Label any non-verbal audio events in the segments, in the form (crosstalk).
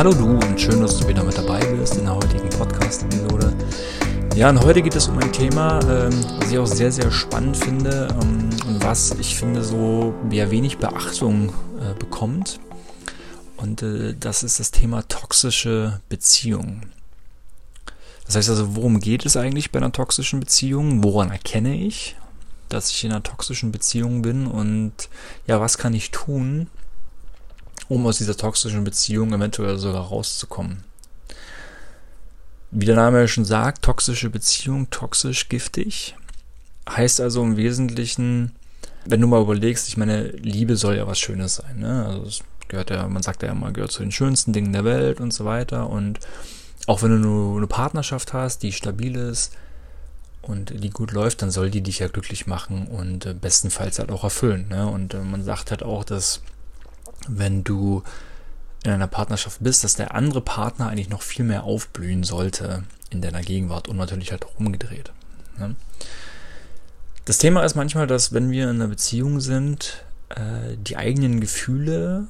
Hallo du und schön, dass du wieder mit dabei bist in der heutigen Podcast-Episode. Ja, und heute geht es um ein Thema, ähm, was ich auch sehr, sehr spannend finde ähm, und was ich finde so ja, wenig Beachtung äh, bekommt. Und äh, das ist das Thema toxische Beziehungen. Das heißt also, worum geht es eigentlich bei einer toxischen Beziehung? Woran erkenne ich, dass ich in einer toxischen Beziehung bin? Und ja, was kann ich tun, um aus dieser toxischen Beziehung eventuell sogar rauszukommen? Wie der Name ja schon sagt, toxische Beziehung, toxisch, giftig. Heißt also im Wesentlichen, wenn du mal überlegst, ich meine, Liebe soll ja was Schönes sein. Ne? Also es gehört ja, man sagt ja immer, gehört zu den schönsten Dingen der Welt und so weiter. Und auch wenn du nur eine Partnerschaft hast, die stabil ist und die gut läuft, dann soll die dich ja glücklich machen und äh, bestenfalls halt auch erfüllen. Ne? Und äh, man sagt halt auch, dass wenn du in einer Partnerschaft bist, dass der andere Partner eigentlich noch viel mehr aufblühen sollte in deiner Gegenwart und natürlich halt auch umgedreht. Ne? Das Thema ist manchmal, dass wenn wir in einer Beziehung sind, äh, die eigenen Gefühle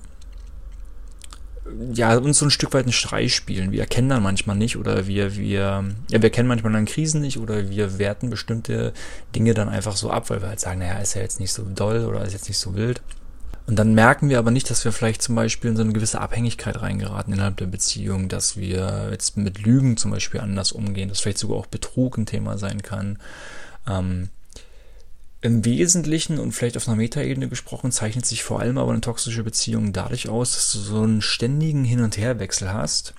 ja, uns so ein Stück weit einen Streich spielen. Wir erkennen dann manchmal nicht oder wir, wir, ja, wir erkennen manchmal dann Krisen nicht oder wir werten bestimmte Dinge dann einfach so ab, weil wir halt sagen, naja, ist ja jetzt nicht so doll oder ist jetzt nicht so wild. Und dann merken wir aber nicht, dass wir vielleicht zum Beispiel in so eine gewisse Abhängigkeit reingeraten innerhalb der Beziehung, dass wir jetzt mit Lügen zum Beispiel anders umgehen, dass vielleicht sogar auch Betrug ein Thema sein kann. Ähm, im Wesentlichen und vielleicht auf einer Metaebene gesprochen, zeichnet sich vor allem aber eine toxische Beziehung dadurch aus, dass du so einen ständigen Hin- und Herwechsel hast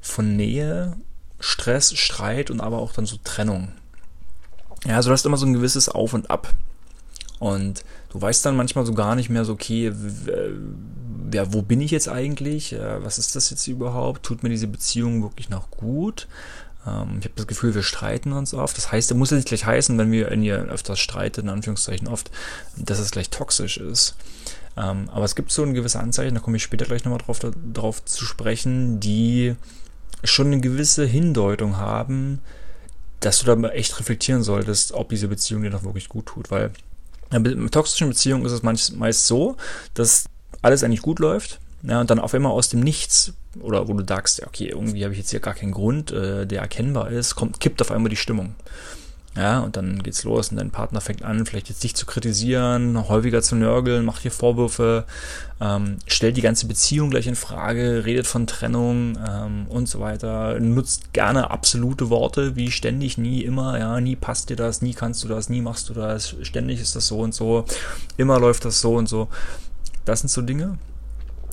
von Nähe, Stress, Streit und aber auch dann so Trennung. Ja, also du hast immer so ein gewisses Auf und Ab. Und du weißt dann manchmal so gar nicht mehr so, okay, ja, wo bin ich jetzt eigentlich? Was ist das jetzt überhaupt? Tut mir diese Beziehung wirklich noch gut? Ähm, ich habe das Gefühl, wir streiten uns oft. Das heißt, muss ja nicht gleich heißen, wenn wir wenn ihr öfters streitet, in Anführungszeichen oft, dass es gleich toxisch ist. Ähm, aber es gibt so ein gewisse Anzeichen, da komme ich später gleich nochmal drauf, drauf zu sprechen, die schon eine gewisse Hindeutung haben, dass du da echt reflektieren solltest, ob diese Beziehung dir noch wirklich gut tut. Weil in toxischen Beziehungen ist es meist so, dass alles eigentlich gut läuft, ja, und dann auf einmal aus dem Nichts, oder wo du sagst, ja, okay, irgendwie habe ich jetzt hier gar keinen Grund, äh, der erkennbar ist, kommt, kippt auf einmal die Stimmung. Ja, und dann geht's los und dein Partner fängt an, vielleicht jetzt dich zu kritisieren, häufiger zu nörgeln, macht dir Vorwürfe, ähm, stellt die ganze Beziehung gleich in Frage, redet von Trennung ähm, und so weiter, nutzt gerne absolute Worte wie ständig, nie, immer, ja, nie passt dir das, nie kannst du das, nie machst du das, ständig ist das so und so, immer läuft das so und so. Das sind so Dinge,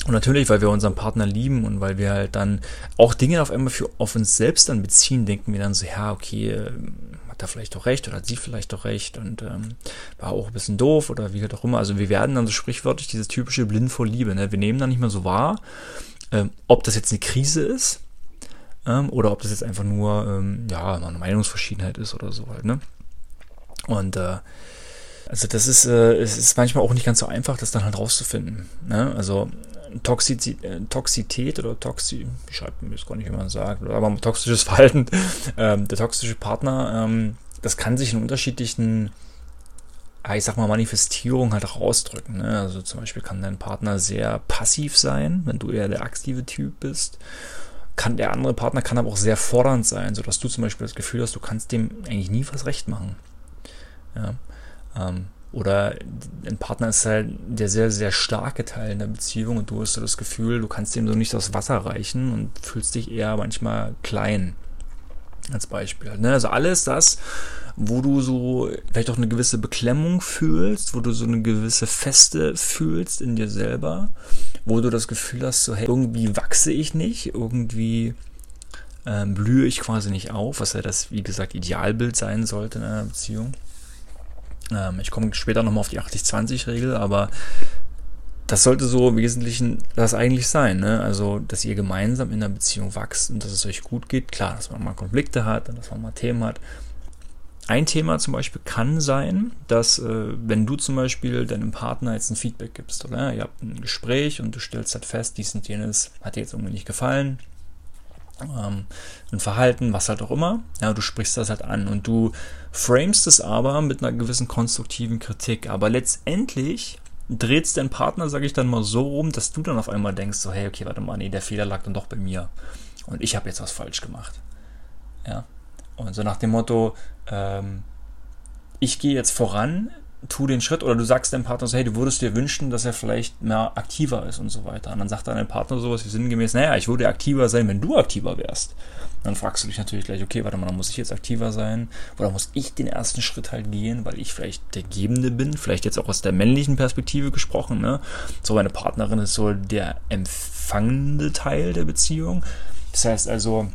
und natürlich, weil wir unseren Partner lieben und weil wir halt dann auch Dinge auf einmal für auf uns selbst dann beziehen, denken wir dann so, ja, okay, hat er vielleicht doch recht oder hat sie vielleicht doch recht und ähm, war auch ein bisschen doof oder wie halt auch immer. Also wir werden dann so sprichwörtlich dieses typische blind vor Liebe. Ne? Wir nehmen dann nicht mehr so wahr, ähm, ob das jetzt eine Krise ist ähm, oder ob das jetzt einfach nur ähm, ja eine Meinungsverschiedenheit ist oder so halt. Ne? Und äh, also das ist, äh, es ist manchmal auch nicht ganz so einfach, das dann halt rauszufinden. Ne? Also Toxizität, äh, Toxität oder Toxi, ich schreibe mir jetzt gar nicht, wie man sagt, aber toxisches (laughs) Verhalten, ähm, der toxische Partner, ähm, das kann sich in unterschiedlichen, ich sag mal, Manifestierungen halt rausdrücken. Ne? Also zum Beispiel kann dein Partner sehr passiv sein, wenn du eher der aktive Typ bist. Kann der andere Partner kann aber auch sehr fordernd sein, sodass du zum Beispiel das Gefühl hast, du kannst dem eigentlich nie was recht machen. Ja. Ähm, oder ein Partner ist halt der sehr, sehr starke Teil in der Beziehung und du hast so das Gefühl, du kannst dem so nicht das Wasser reichen und fühlst dich eher manchmal klein. Als Beispiel. Ne? Also alles das, wo du so vielleicht auch eine gewisse Beklemmung fühlst, wo du so eine gewisse Feste fühlst in dir selber, wo du das Gefühl hast, so hey, irgendwie wachse ich nicht, irgendwie ähm, blühe ich quasi nicht auf, was ja das, wie gesagt, Idealbild sein sollte in einer Beziehung. Ähm, ich komme später nochmal auf die 80-20-Regel, aber das sollte so im Wesentlichen das eigentlich sein. Ne? Also, dass ihr gemeinsam in der Beziehung wächst und dass es euch gut geht. Klar, dass man mal Konflikte hat und dass man mal Themen hat. Ein Thema zum Beispiel kann sein, dass äh, wenn du zum Beispiel deinem Partner jetzt ein Feedback gibst, oder ihr habt ein Gespräch und du stellst halt fest, dies und jenes hat dir jetzt irgendwie nicht gefallen, ähm, ein Verhalten, was halt auch immer. Ja, du sprichst das halt an und du framest es aber mit einer gewissen konstruktiven Kritik. Aber letztendlich dreht dein Partner, sage ich dann mal so rum, dass du dann auf einmal denkst, so, hey, okay, warte mal, nee, der Fehler lag dann doch bei mir. Und ich habe jetzt was falsch gemacht. Ja. Und so nach dem Motto, ähm, ich gehe jetzt voran, tu den Schritt oder du sagst deinem Partner so, hey, du würdest dir wünschen, dass er vielleicht mehr aktiver ist und so weiter. Und dann sagt dein Partner sowas wie sinngemäß, naja, ich würde aktiver sein, wenn du aktiver wärst. Dann fragst du dich natürlich gleich, okay, warte mal, dann muss ich jetzt aktiver sein oder muss ich den ersten Schritt halt gehen, weil ich vielleicht der Gebende bin, vielleicht jetzt auch aus der männlichen Perspektive gesprochen, ne? So meine Partnerin ist so der empfangende Teil der Beziehung. Das heißt also,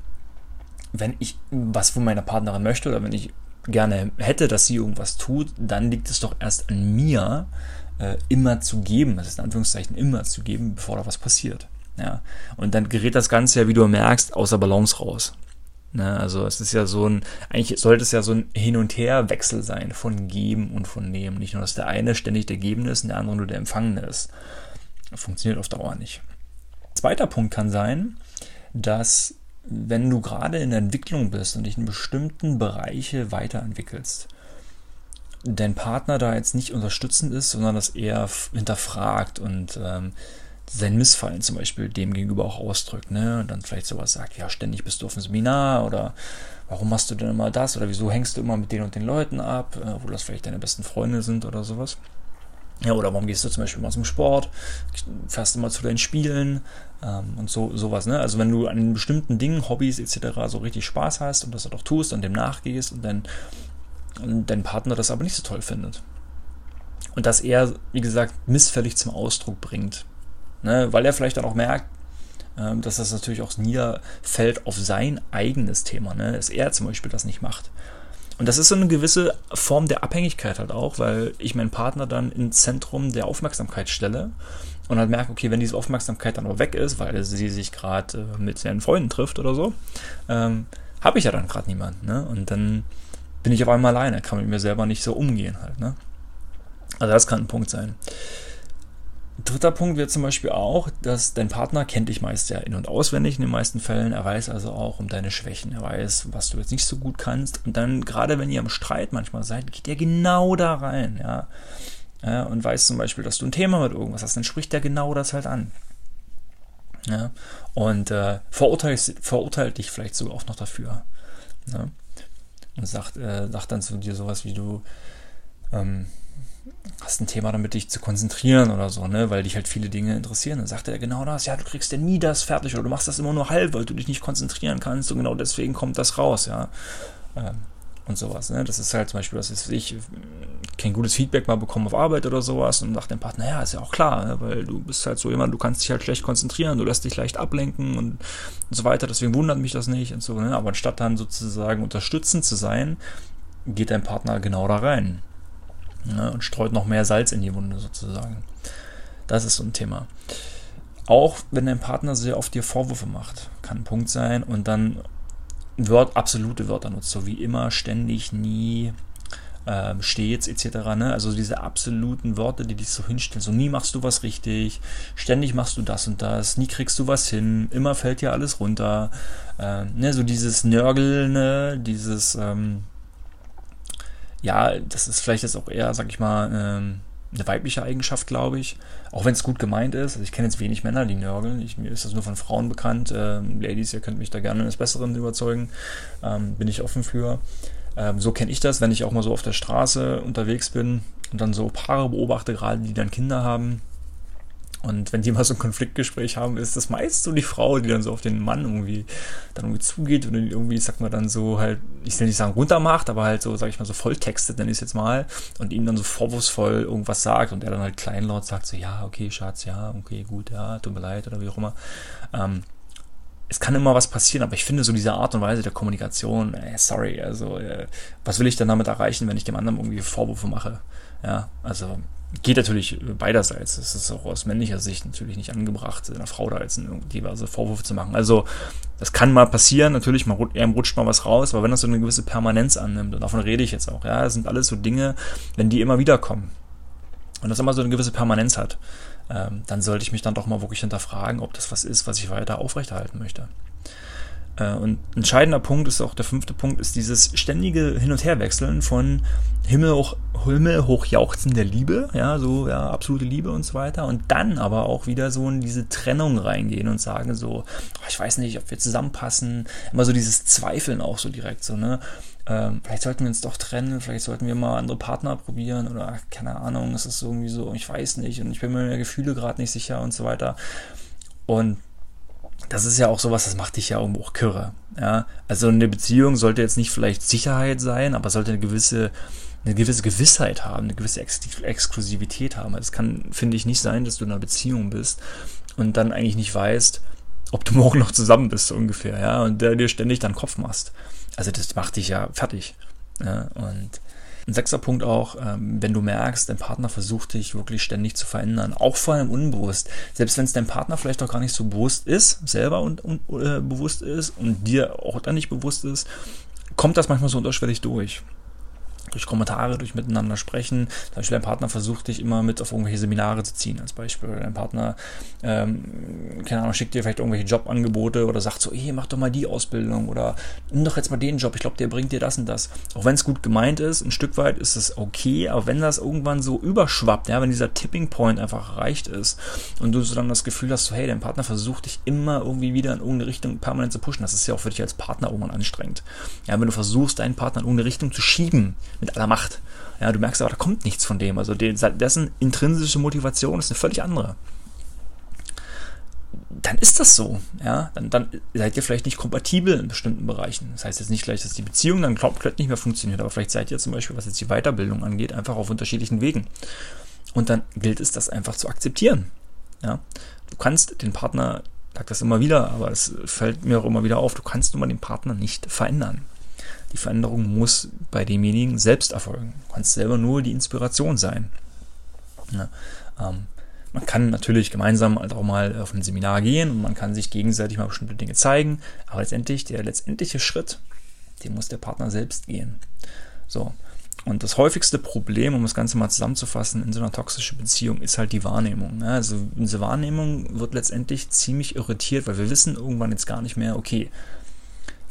wenn ich was von meiner Partnerin möchte oder wenn ich gerne hätte, dass sie irgendwas tut, dann liegt es doch erst an mir, äh, immer zu geben, das ist in Anführungszeichen immer zu geben, bevor da was passiert. Ja. Und dann gerät das Ganze ja, wie du merkst, außer Balance raus. Ne? Also es ist ja so ein, eigentlich sollte es ja so ein Hin- und Her-Wechsel sein von Geben und von Nehmen. Nicht nur, dass der eine ständig der Gebende ist und der andere nur der Empfangene ist. Funktioniert auf Dauer nicht. Zweiter Punkt kann sein, dass wenn du gerade in der Entwicklung bist und dich in bestimmten Bereiche weiterentwickelst, dein Partner da jetzt nicht unterstützend ist, sondern das eher hinterfragt und ähm, sein Missfallen zum Beispiel dem gegenüber auch ausdrückt, ne? Und dann vielleicht sowas sagt, ja, ständig bist du auf dem Seminar oder warum machst du denn immer das oder wieso hängst du immer mit den und den Leuten ab, äh, wo das vielleicht deine besten Freunde sind oder sowas. Ja, oder warum gehst du zum Beispiel mal zum Sport, fährst immer zu deinen Spielen ähm, und so sowas. Ne? Also wenn du an bestimmten Dingen, Hobbys etc. so richtig Spaß hast und das auch tust und dem nachgehst und dein, und dein Partner das aber nicht so toll findet. Und das er, wie gesagt, missfällig zum Ausdruck bringt. Ne? Weil er vielleicht dann auch merkt, ähm, dass das natürlich auch niederfällt auf sein eigenes Thema. Ne? Dass er zum Beispiel das nicht macht. Und das ist so eine gewisse Form der Abhängigkeit halt auch, weil ich meinen Partner dann ins Zentrum der Aufmerksamkeit stelle und halt merke, okay, wenn diese Aufmerksamkeit dann aber weg ist, weil sie sich gerade äh, mit seinen Freunden trifft oder so, ähm, habe ich ja dann gerade niemanden. Ne? Und dann bin ich auf einmal alleine, kann mit mir selber nicht so umgehen halt. Ne? Also das kann ein Punkt sein. Dritter Punkt wäre zum Beispiel auch, dass dein Partner kennt dich meist ja in- und auswendig in den meisten Fällen. Er weiß also auch um deine Schwächen. Er weiß, was du jetzt nicht so gut kannst. Und dann, gerade wenn ihr im Streit manchmal seid, geht er genau da rein, ja. ja und weiß zum Beispiel, dass du ein Thema mit irgendwas hast, dann spricht er genau das halt an. Ja, und äh, verurteilt, verurteilt dich vielleicht sogar auch noch dafür. Ja, und sagt, äh, sagt dann zu dir sowas wie du, ähm, hast ein Thema damit, dich zu konzentrieren oder so, ne, weil dich halt viele Dinge interessieren. Dann sagt er genau das, ja, du kriegst ja nie das fertig oder du machst das immer nur halb, weil du dich nicht konzentrieren kannst und genau deswegen kommt das raus, ja. Ähm, und sowas, ne. Das ist halt zum Beispiel, dass ich kein gutes Feedback mal bekommen auf Arbeit oder sowas und sagt dein Partner, ja, ist ja auch klar, ne, weil du bist halt so jemand, du kannst dich halt schlecht konzentrieren, du lässt dich leicht ablenken und, und so weiter, deswegen wundert mich das nicht und so, ne. Aber anstatt dann sozusagen unterstützend zu sein, geht dein Partner genau da rein ne, und streut noch mehr Salz in die Wunde sozusagen. Das ist so ein Thema. Auch wenn dein Partner sehr oft dir Vorwürfe macht, kann ein Punkt sein und dann Wort, absolute Wörter nutzt, so wie immer, ständig, nie, äh, stets etc. Ne? Also diese absoluten Worte, die dich so hinstellen. So nie machst du was richtig, ständig machst du das und das, nie kriegst du was hin, immer fällt dir alles runter. Äh, ne? So dieses Nörgeln, ne? dieses ähm, ja, das ist vielleicht jetzt auch eher, sag ich mal, ähm, eine weibliche Eigenschaft, glaube ich. Auch wenn es gut gemeint ist. Also ich kenne jetzt wenig Männer, die nörgeln. Ich, mir ist das nur von Frauen bekannt. Ähm, Ladies, ihr könnt mich da gerne eines Besseren überzeugen. Ähm, bin ich offen für. Ähm, so kenne ich das, wenn ich auch mal so auf der Straße unterwegs bin und dann so Paare beobachte, gerade die dann Kinder haben und wenn die mal so ein Konfliktgespräch haben, ist das meist so die Frau, die dann so auf den Mann irgendwie dann irgendwie zugeht und irgendwie, sag mal, dann so halt, ich will nicht sagen runtermacht, aber halt so, sag ich mal, so volltextet, nenne ich es jetzt mal, und ihm dann so vorwurfsvoll irgendwas sagt und er dann halt kleinlaut sagt so, ja, okay, Schatz, ja, okay, gut, ja, tut mir leid oder wie auch immer. Ähm, es kann immer was passieren, aber ich finde so diese Art und Weise der Kommunikation, äh, sorry, also äh, was will ich denn damit erreichen, wenn ich dem anderen irgendwie Vorwürfe mache? Ja, also geht natürlich beiderseits. Es ist auch aus männlicher Sicht natürlich nicht angebracht, einer Frau da jetzt diverse Vorwürfe zu machen. Also das kann mal passieren, natürlich, man rutscht mal was raus, aber wenn das so eine gewisse Permanenz annimmt, und davon rede ich jetzt auch, ja, das sind alles so Dinge, wenn die immer wieder kommen und das immer so eine gewisse Permanenz hat, ähm, dann sollte ich mich dann doch mal wirklich hinterfragen, ob das was ist, was ich weiter aufrechterhalten möchte. Äh, und entscheidender Punkt ist auch der fünfte Punkt, ist dieses ständige Hin- und Herwechseln von Himmel hoch, Himmel hoch jauchzen der Liebe, ja, so, ja, absolute Liebe und so weiter. Und dann aber auch wieder so in diese Trennung reingehen und sagen so, oh, ich weiß nicht, ob wir zusammenpassen. Immer so dieses Zweifeln auch so direkt, so, ne? Ähm, vielleicht sollten wir uns doch trennen, vielleicht sollten wir mal andere Partner probieren oder keine Ahnung, es ist irgendwie so, ich weiß nicht und ich bin mir der Gefühle gerade nicht sicher und so weiter. Und das ist ja auch sowas, das macht dich ja irgendwo auch kirre. Ja? Also eine Beziehung sollte jetzt nicht vielleicht Sicherheit sein, aber sollte eine gewisse, eine gewisse Gewissheit haben, eine gewisse Ex Exklusivität haben. Es kann, finde ich, nicht sein, dass du in einer Beziehung bist und dann eigentlich nicht weißt, ob du (laughs) morgen noch zusammen bist, so ungefähr, ja, und der dir ständig deinen Kopf machst. Also das macht dich ja fertig. Ja? Und ein sechster Punkt auch, ähm, wenn du merkst, dein Partner versucht dich wirklich ständig zu verändern, auch vor allem unbewusst. Selbst wenn es dein Partner vielleicht auch gar nicht so bewusst ist, selber und, und äh, bewusst ist und dir auch dann nicht bewusst ist, kommt das manchmal so unterschwellig durch durch Kommentare, durch miteinander sprechen. Zum Beispiel dein Partner versucht dich immer mit auf irgendwelche Seminare zu ziehen, als Beispiel. Dein Partner, ähm, keine Ahnung, schickt dir vielleicht irgendwelche Jobangebote oder sagt so, hey, mach doch mal die Ausbildung oder nimm doch jetzt mal den Job, ich glaube, der bringt dir das und das. Auch wenn es gut gemeint ist, ein Stück weit ist es okay, aber wenn das irgendwann so überschwappt, ja, wenn dieser Tipping Point einfach erreicht ist und du so dann das Gefühl hast, so, hey, dein Partner versucht dich immer irgendwie wieder in irgendeine Richtung permanent zu pushen, das ist ja auch für dich als Partner irgendwann anstrengend. Ja, wenn du versuchst, deinen Partner in irgendeine Richtung zu schieben, mit aller Macht. Ja, du merkst aber, da kommt nichts von dem. Also dessen intrinsische Motivation ist eine völlig andere. Dann ist das so, ja. Dann, dann seid ihr vielleicht nicht kompatibel in bestimmten Bereichen. Das heißt jetzt nicht gleich, dass die Beziehung dann komplett nicht mehr funktioniert, aber vielleicht seid ihr zum Beispiel, was jetzt die Weiterbildung angeht, einfach auf unterschiedlichen Wegen. Und dann gilt es, das einfach zu akzeptieren. Ja. Du kannst den Partner, ich sage das immer wieder, aber es fällt mir auch immer wieder auf, du kannst nun mal den Partner nicht verändern. Die Veränderung muss bei demjenigen selbst erfolgen. Du kannst selber nur die Inspiration sein. Ja, ähm, man kann natürlich gemeinsam halt auch mal auf ein Seminar gehen und man kann sich gegenseitig mal bestimmte Dinge zeigen, aber letztendlich, der letztendliche Schritt, den muss der Partner selbst gehen. So. Und das häufigste Problem, um das Ganze mal zusammenzufassen, in so einer toxischen Beziehung ist halt die Wahrnehmung. Also unsere Wahrnehmung wird letztendlich ziemlich irritiert, weil wir wissen irgendwann jetzt gar nicht mehr, okay,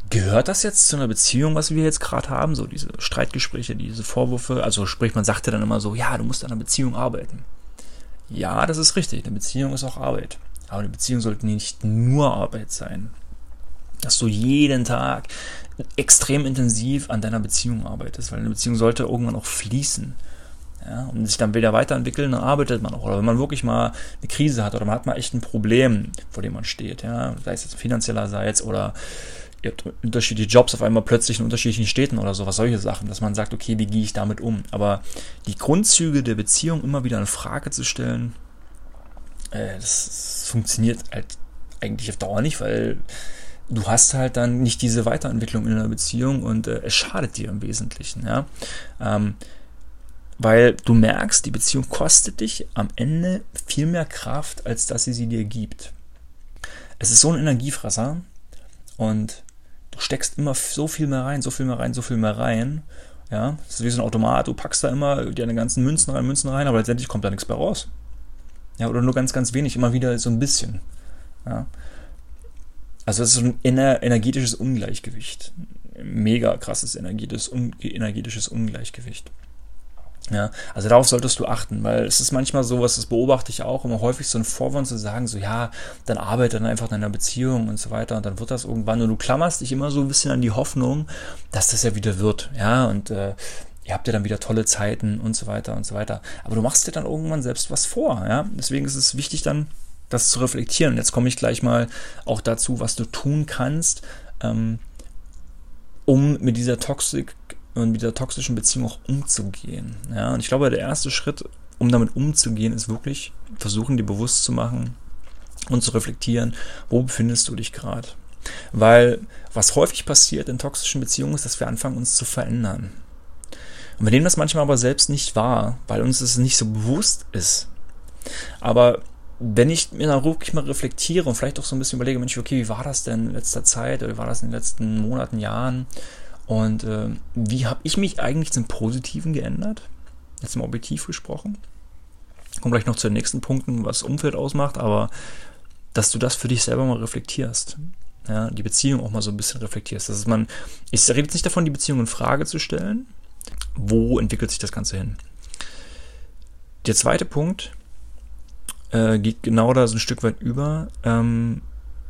Gehört das jetzt zu einer Beziehung, was wir jetzt gerade haben? So diese Streitgespräche, diese Vorwürfe. Also sprich, man sagt ja dann immer so, ja, du musst an einer Beziehung arbeiten. Ja, das ist richtig. Eine Beziehung ist auch Arbeit. Aber eine Beziehung sollte nicht nur Arbeit sein. Dass du jeden Tag extrem intensiv an deiner Beziehung arbeitest, weil eine Beziehung sollte irgendwann auch fließen. Ja, und sich dann wieder weiterentwickeln, dann arbeitet man auch. Oder wenn man wirklich mal eine Krise hat oder man hat mal echt ein Problem, vor dem man steht, ja, sei es jetzt finanziellerseits oder ihr habt unterschiedliche Jobs auf einmal plötzlich in unterschiedlichen Städten oder sowas, solche Sachen, dass man sagt, okay, wie gehe ich damit um? Aber die Grundzüge der Beziehung immer wieder in Frage zu stellen, äh, das funktioniert halt eigentlich auf Dauer nicht, weil du hast halt dann nicht diese Weiterentwicklung in einer Beziehung und äh, es schadet dir im Wesentlichen, ja. Ähm, weil du merkst, die Beziehung kostet dich am Ende viel mehr Kraft, als dass sie sie dir gibt. Es ist so ein Energiefresser und steckst immer so viel mehr rein, so viel mehr rein, so viel mehr rein. Ja, das ist wie so ein Automat, du packst da immer deine ganzen Münzen rein, Münzen rein, aber letztendlich kommt da nichts mehr raus. Ja, oder nur ganz, ganz wenig, immer wieder so ein bisschen. Ja. Also es ist so ein ener energetisches Ungleichgewicht. Mega krasses energetisches Ungleichgewicht. Ja, also darauf solltest du achten, weil es ist manchmal so, was das beobachte ich auch, immer häufig so ein Vorwand zu sagen, so ja, dann arbeite dann einfach in einer Beziehung und so weiter und dann wird das irgendwann und du klammerst dich immer so ein bisschen an die Hoffnung, dass das ja wieder wird, ja, und äh, ihr habt ja dann wieder tolle Zeiten und so weiter und so weiter. Aber du machst dir dann irgendwann selbst was vor, ja. Deswegen ist es wichtig dann, das zu reflektieren. Und jetzt komme ich gleich mal auch dazu, was du tun kannst, ähm, um mit dieser Toxik und mit der toxischen Beziehung auch umzugehen. Ja, und ich glaube, der erste Schritt, um damit umzugehen, ist wirklich versuchen, dir bewusst zu machen und zu reflektieren, wo befindest du dich gerade. Weil was häufig passiert in toxischen Beziehungen ist, dass wir anfangen, uns zu verändern. Und wir nehmen das manchmal aber selbst nicht wahr, weil uns das nicht so bewusst ist. Aber wenn ich mir dann wirklich mal reflektiere und vielleicht auch so ein bisschen überlege, Mensch, okay, wie war das denn in letzter Zeit oder wie war das in den letzten Monaten, Jahren? Und äh, wie habe ich mich eigentlich zum Positiven geändert? Jetzt mal objektiv gesprochen. Kommen gleich noch zu den nächsten Punkten, was Umfeld ausmacht, aber dass du das für dich selber mal reflektierst. ja, die Beziehung auch mal so ein bisschen reflektierst. Dass man, ich rede jetzt nicht davon, die Beziehung in Frage zu stellen. Wo entwickelt sich das Ganze hin? Der zweite Punkt äh, geht genau da so ein Stück weit über, ähm,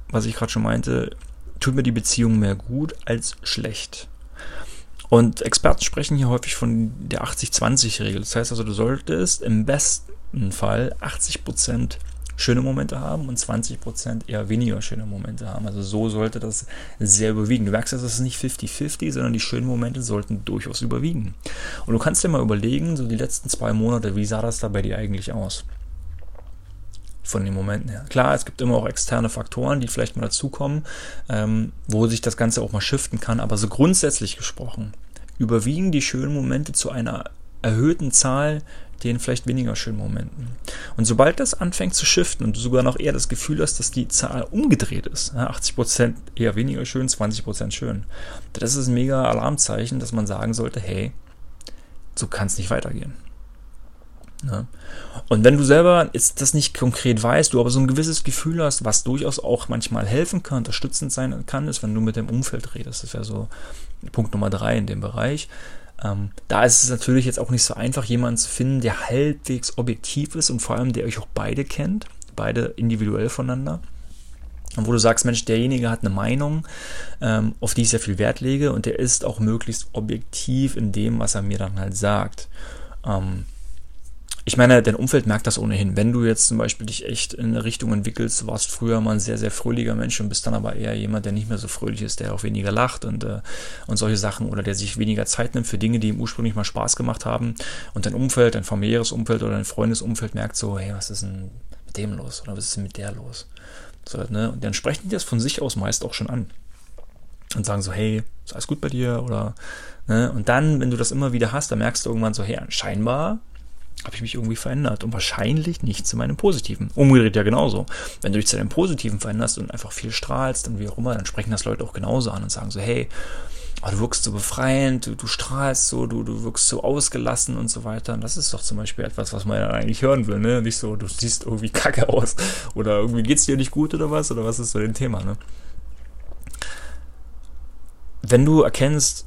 was ich gerade schon meinte, tut mir die Beziehung mehr gut als schlecht. Und Experten sprechen hier häufig von der 80-20-Regel. Das heißt also, du solltest im besten Fall 80% schöne Momente haben und 20% eher weniger schöne Momente haben. Also so sollte das sehr überwiegen. Du merkst, das ist nicht 50-50, sondern die schönen Momente sollten durchaus überwiegen. Und du kannst dir mal überlegen, so die letzten zwei Monate, wie sah das da bei dir eigentlich aus? Von den Momenten her. Klar, es gibt immer auch externe Faktoren, die vielleicht mal dazukommen, ähm, wo sich das Ganze auch mal shiften kann, aber so grundsätzlich gesprochen überwiegen die schönen Momente zu einer erhöhten Zahl den vielleicht weniger schönen Momenten. Und sobald das anfängt zu shiften und du sogar noch eher das Gefühl hast, dass die Zahl umgedreht ist, 80% eher weniger schön, 20% schön, das ist ein mega Alarmzeichen, dass man sagen sollte, hey, so kann es nicht weitergehen. Ne? Und wenn du selber jetzt das nicht konkret weißt, du aber so ein gewisses Gefühl hast, was durchaus auch manchmal helfen kann, unterstützend sein kann, ist, wenn du mit dem Umfeld redest. Das wäre so Punkt Nummer drei in dem Bereich. Ähm, da ist es natürlich jetzt auch nicht so einfach, jemanden zu finden, der halbwegs objektiv ist und vor allem, der euch auch beide kennt, beide individuell voneinander. Und wo du sagst, Mensch, derjenige hat eine Meinung, ähm, auf die ich sehr viel Wert lege und der ist auch möglichst objektiv in dem, was er mir dann halt sagt. Ähm, ich meine, dein Umfeld merkt das ohnehin. Wenn du jetzt zum Beispiel dich echt in eine Richtung entwickelst, du warst früher mal ein sehr, sehr fröhlicher Mensch und bist dann aber eher jemand, der nicht mehr so fröhlich ist, der auch weniger lacht und, äh, und solche Sachen oder der sich weniger Zeit nimmt für Dinge, die ihm ursprünglich mal Spaß gemacht haben und dein Umfeld, dein familiäres Umfeld oder dein Freundesumfeld merkt so, hey, was ist denn mit dem los oder was ist denn mit der los? So, ne? Und dann sprechen die das von sich aus meist auch schon an und sagen so, hey, ist alles gut bei dir oder ne? Und dann, wenn du das immer wieder hast, dann merkst du irgendwann so, hey, scheinbar habe ich mich irgendwie verändert und wahrscheinlich nicht zu meinem Positiven. Umgedreht ja genauso. Wenn du dich zu deinem Positiven veränderst und einfach viel strahlst und wie auch immer, dann sprechen das Leute auch genauso an und sagen so, hey, oh, du wirkst so befreiend, du, du strahlst so, du, du wirkst so ausgelassen und so weiter. Und das ist doch zum Beispiel etwas, was man ja eigentlich hören will, ne? Nicht so, du siehst irgendwie (laughs) kacke aus oder irgendwie geht's dir nicht gut oder was oder was ist so dein Thema, ne? Wenn du erkennst,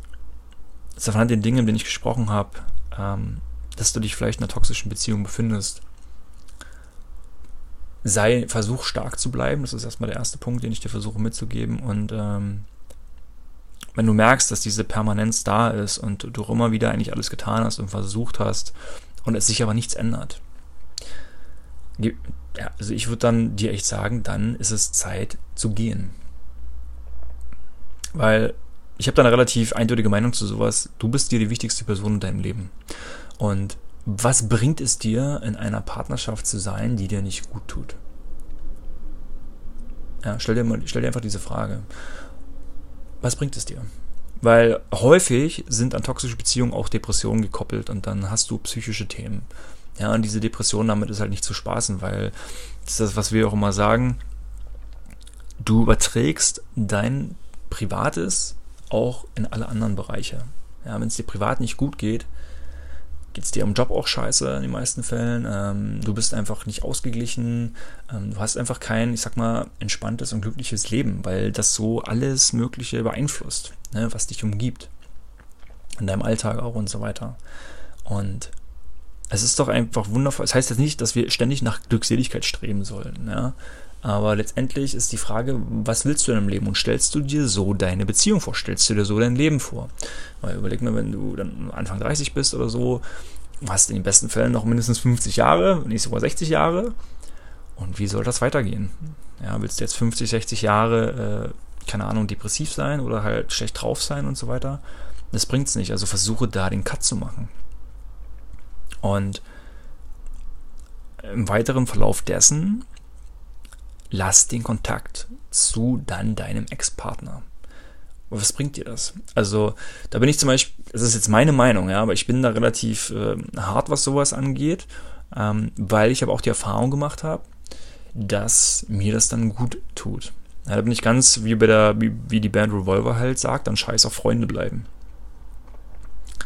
von den Dingen, denen ich gesprochen habe, ähm, dass du dich vielleicht in einer toxischen Beziehung befindest, sei, versuch stark zu bleiben. Das ist erstmal der erste Punkt, den ich dir versuche mitzugeben. Und ähm, wenn du merkst, dass diese Permanenz da ist und du immer wieder eigentlich alles getan hast und versucht hast und es sich aber nichts ändert, ja, also ich würde dann dir echt sagen, dann ist es Zeit zu gehen. Weil ich habe da eine relativ eindeutige Meinung zu sowas. Du bist dir die wichtigste Person in deinem Leben. Und was bringt es dir, in einer Partnerschaft zu sein, die dir nicht gut tut? Ja, stell dir, mal, stell dir einfach diese Frage. Was bringt es dir? Weil häufig sind an toxische Beziehungen auch Depressionen gekoppelt und dann hast du psychische Themen. Ja, und diese Depression damit ist halt nicht zu spaßen, weil das ist das, was wir auch immer sagen. Du überträgst dein Privates auch in alle anderen Bereiche. Ja, wenn es dir privat nicht gut geht, geht es dir im Job auch scheiße in den meisten Fällen. Ähm, du bist einfach nicht ausgeglichen. Ähm, du hast einfach kein, ich sag mal, entspanntes und glückliches Leben, weil das so alles Mögliche beeinflusst, ne, was dich umgibt. In deinem Alltag auch und so weiter. Und es ist doch einfach wundervoll. Es das heißt jetzt nicht, dass wir ständig nach Glückseligkeit streben sollen. Ja? Aber letztendlich ist die Frage, was willst du in deinem Leben und stellst du dir so deine Beziehung vor? Stellst du dir so dein Leben vor? Weil überleg mal, wenn du dann Anfang 30 bist oder so, hast in den besten Fällen noch mindestens 50 Jahre, nicht sogar 60 Jahre. Und wie soll das weitergehen? Ja, willst du jetzt 50, 60 Jahre, äh, keine Ahnung, depressiv sein oder halt schlecht drauf sein und so weiter? Das bringt's nicht. Also versuche da den Cut zu machen. Und im weiteren Verlauf dessen lass den Kontakt zu dann deinem Ex-Partner. Was bringt dir das? Also, da bin ich zum Beispiel, das ist jetzt meine Meinung, ja, aber ich bin da relativ äh, hart, was sowas angeht, ähm, weil ich aber auch die Erfahrung gemacht habe, dass mir das dann gut tut. Ja, da bin ich ganz, wie bei der, wie, wie die Band Revolver halt sagt, dann scheiß auf Freunde bleiben.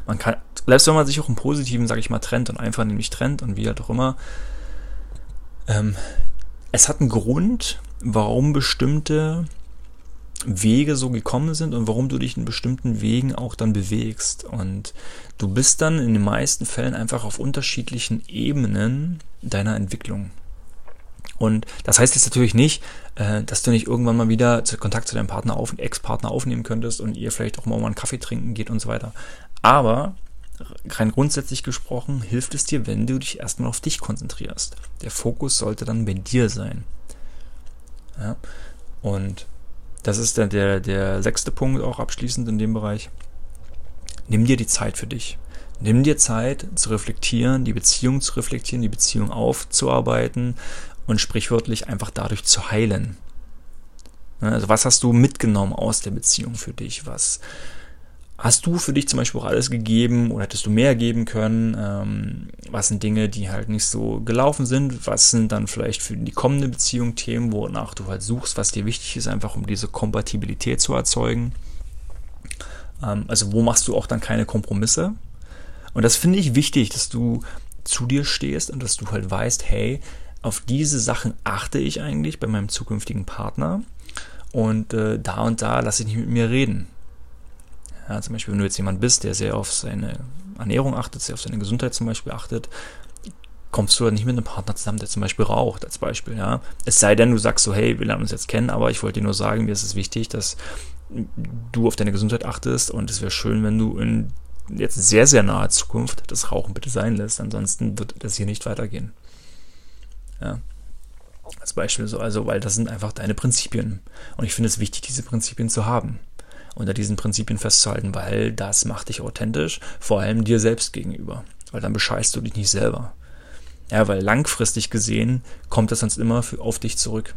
Man kann, selbst wenn man sich auch im Positiven, sag ich mal, trennt und einfach nämlich trennt und wie halt auch immer, ähm, es hat einen Grund, warum bestimmte Wege so gekommen sind und warum du dich in bestimmten Wegen auch dann bewegst. Und du bist dann in den meisten Fällen einfach auf unterschiedlichen Ebenen deiner Entwicklung. Und das heißt jetzt natürlich nicht, äh, dass du nicht irgendwann mal wieder Kontakt zu deinem Partner auf, Ex-Partner aufnehmen könntest und ihr vielleicht auch mal einen Kaffee trinken geht und so weiter. Aber rein grundsätzlich gesprochen hilft es dir, wenn du dich erstmal auf dich konzentrierst. Der Fokus sollte dann bei dir sein. Ja? Und das ist dann der, der sechste Punkt auch abschließend in dem Bereich. Nimm dir die Zeit für dich. Nimm dir Zeit zu reflektieren, die Beziehung zu reflektieren, die Beziehung aufzuarbeiten und sprichwörtlich einfach dadurch zu heilen. Also was hast du mitgenommen aus der Beziehung für dich? Was hast du für dich zum Beispiel auch alles gegeben oder hättest du mehr geben können? Ähm, was sind Dinge, die halt nicht so gelaufen sind? Was sind dann vielleicht für die kommende Beziehung Themen, wonach du halt suchst, was dir wichtig ist, einfach um diese Kompatibilität zu erzeugen? Ähm, also wo machst du auch dann keine Kompromisse? Und das finde ich wichtig, dass du zu dir stehst und dass du halt weißt, hey, auf diese Sachen achte ich eigentlich bei meinem zukünftigen Partner und äh, da und da lasse ich nicht mit mir reden. Ja, zum Beispiel, wenn du jetzt jemand bist, der sehr auf seine Ernährung achtet, sehr auf seine Gesundheit zum Beispiel achtet, kommst du halt nicht mit einem Partner zusammen, der zum Beispiel raucht, als Beispiel, ja. Es sei denn, du sagst so, hey, wir lernen uns jetzt kennen, aber ich wollte dir nur sagen, mir ist es wichtig, dass du auf deine Gesundheit achtest und es wäre schön, wenn du in jetzt sehr, sehr naher Zukunft das Rauchen bitte sein lässt, ansonsten wird das hier nicht weitergehen. Ja. Als Beispiel so, also, weil das sind einfach deine Prinzipien. Und ich finde es wichtig, diese Prinzipien zu haben unter diesen Prinzipien festzuhalten, weil das macht dich authentisch, vor allem dir selbst gegenüber. Weil dann bescheißt du dich nicht selber. Ja, weil langfristig gesehen kommt das sonst immer für, auf dich zurück.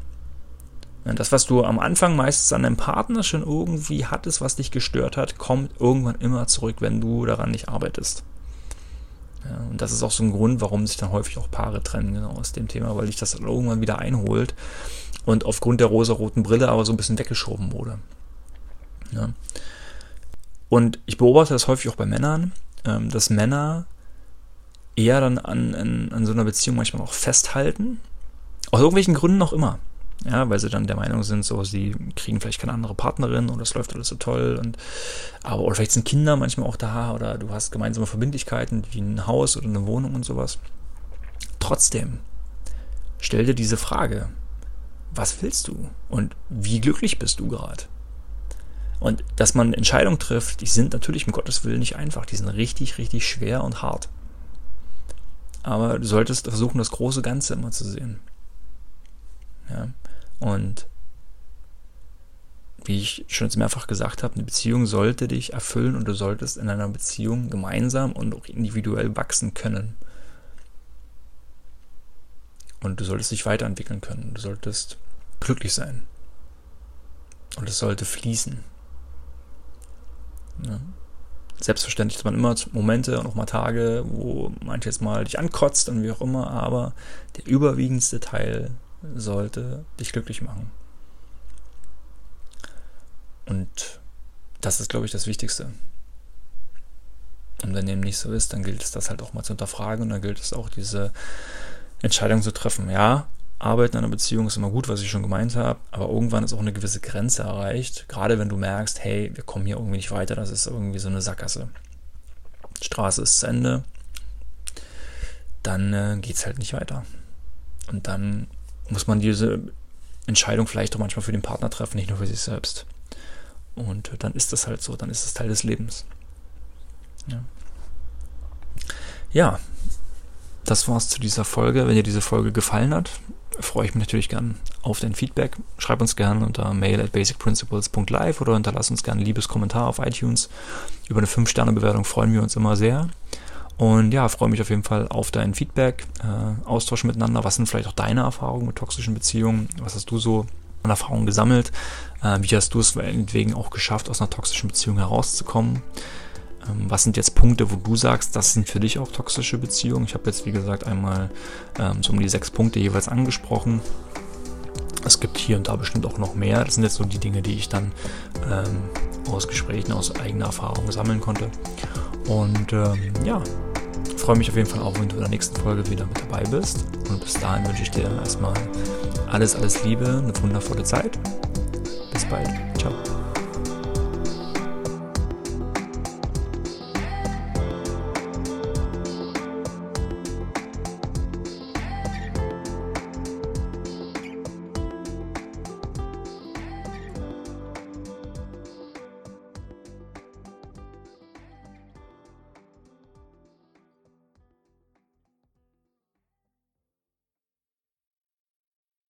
Das, was du am Anfang meistens an deinem Partner schon irgendwie hattest, was dich gestört hat, kommt irgendwann immer zurück, wenn du daran nicht arbeitest. Ja, und das ist auch so ein Grund, warum sich dann häufig auch Paare trennen, genau aus dem Thema, weil dich das irgendwann wieder einholt und aufgrund der rosa-roten Brille aber so ein bisschen weggeschoben wurde. Ja. Und ich beobachte das häufig auch bei Männern, ähm, dass Männer eher dann an, an, an so einer Beziehung manchmal auch festhalten. Aus irgendwelchen Gründen noch immer. Ja, weil sie dann der Meinung sind, so, sie kriegen vielleicht keine andere Partnerin und das läuft alles so toll und, aber, oder vielleicht sind Kinder manchmal auch da oder du hast gemeinsame Verbindlichkeiten wie ein Haus oder eine Wohnung und sowas. Trotzdem, stell dir diese Frage, was willst du und wie glücklich bist du gerade? Und dass man Entscheidungen trifft, die sind natürlich um Gottes Willen nicht einfach. Die sind richtig, richtig schwer und hart. Aber du solltest versuchen, das große Ganze immer zu sehen. Ja. Und wie ich schon jetzt mehrfach gesagt habe, eine Beziehung sollte dich erfüllen und du solltest in einer Beziehung gemeinsam und auch individuell wachsen können. Und du solltest dich weiterentwickeln können. Du solltest glücklich sein. Und es sollte fließen. Ja. Selbstverständlich hat man immer Momente und auch mal Tage, wo manches Mal dich ankotzt und wie auch immer, aber der überwiegendste Teil sollte dich glücklich machen. Und das ist, glaube ich, das Wichtigste. Und wenn dem nicht so ist, dann gilt es das halt auch mal zu hinterfragen und dann gilt es auch diese Entscheidung zu treffen. Ja, Arbeiten an einer Beziehung ist immer gut, was ich schon gemeint habe, aber irgendwann ist auch eine gewisse Grenze erreicht. Gerade wenn du merkst, hey, wir kommen hier irgendwie nicht weiter, das ist irgendwie so eine Sackgasse. Straße ist zu Ende, dann äh, geht es halt nicht weiter. Und dann muss man diese Entscheidung vielleicht auch manchmal für den Partner treffen, nicht nur für sich selbst. Und dann ist das halt so, dann ist es Teil des Lebens. Ja. ja, das war's zu dieser Folge. Wenn dir diese Folge gefallen hat, freue ich mich natürlich gern auf dein Feedback. Schreib uns gerne unter mail at basicprinciples.live oder hinterlass uns gerne ein liebes Kommentar auf iTunes. Über eine 5-Sterne-Bewertung freuen wir uns immer sehr. Und ja, freue mich auf jeden Fall auf dein Feedback, äh, Austausch miteinander. Was sind vielleicht auch deine Erfahrungen mit toxischen Beziehungen? Was hast du so an Erfahrungen gesammelt? Äh, wie hast du es meinetwegen auch geschafft, aus einer toxischen Beziehung herauszukommen? Ähm, was sind jetzt Punkte, wo du sagst, das sind für dich auch toxische Beziehungen? Ich habe jetzt, wie gesagt, einmal ähm, so um die sechs Punkte jeweils angesprochen. Es gibt hier und da bestimmt auch noch mehr. Das sind jetzt so die Dinge, die ich dann ähm, aus Gesprächen, aus eigener Erfahrung sammeln konnte. Und ähm, ja, freue mich auf jeden Fall auch, wenn du in der nächsten Folge wieder mit dabei bist. Und bis dahin wünsche ich dir erstmal alles, alles Liebe, eine wundervolle Zeit. Bis bald.